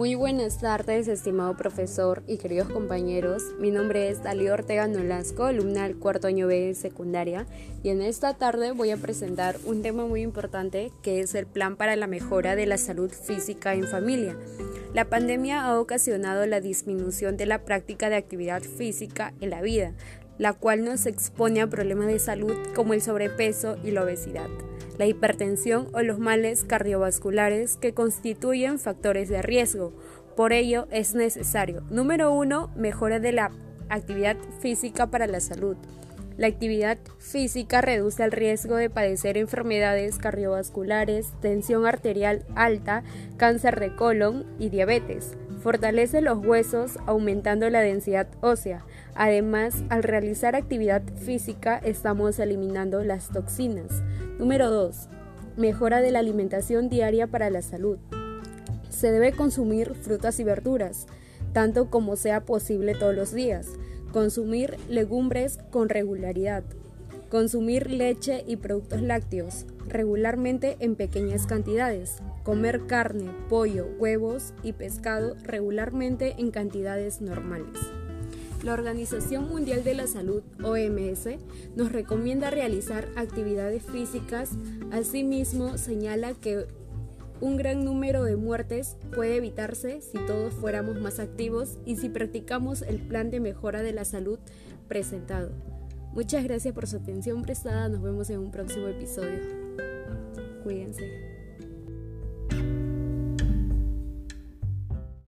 Muy buenas tardes, estimado profesor y queridos compañeros. Mi nombre es Dalí Ortega Nolasco, alumna del cuarto año B de secundaria, y en esta tarde voy a presentar un tema muy importante que es el plan para la mejora de la salud física en familia. La pandemia ha ocasionado la disminución de la práctica de actividad física en la vida, la cual nos expone a problemas de salud como el sobrepeso y la obesidad la hipertensión o los males cardiovasculares que constituyen factores de riesgo. Por ello es necesario, número uno, mejora de la actividad física para la salud. La actividad física reduce el riesgo de padecer enfermedades cardiovasculares, tensión arterial alta, cáncer de colon y diabetes. Fortalece los huesos aumentando la densidad ósea. Además, al realizar actividad física estamos eliminando las toxinas. Número 2. Mejora de la alimentación diaria para la salud. Se debe consumir frutas y verduras, tanto como sea posible todos los días. Consumir legumbres con regularidad. Consumir leche y productos lácteos regularmente en pequeñas cantidades. Comer carne, pollo, huevos y pescado regularmente en cantidades normales. La Organización Mundial de la Salud, OMS, nos recomienda realizar actividades físicas. Asimismo, señala que un gran número de muertes puede evitarse si todos fuéramos más activos y si practicamos el plan de mejora de la salud presentado. Muchas gracias por su atención prestada. Nos vemos en un próximo episodio. Cuídense.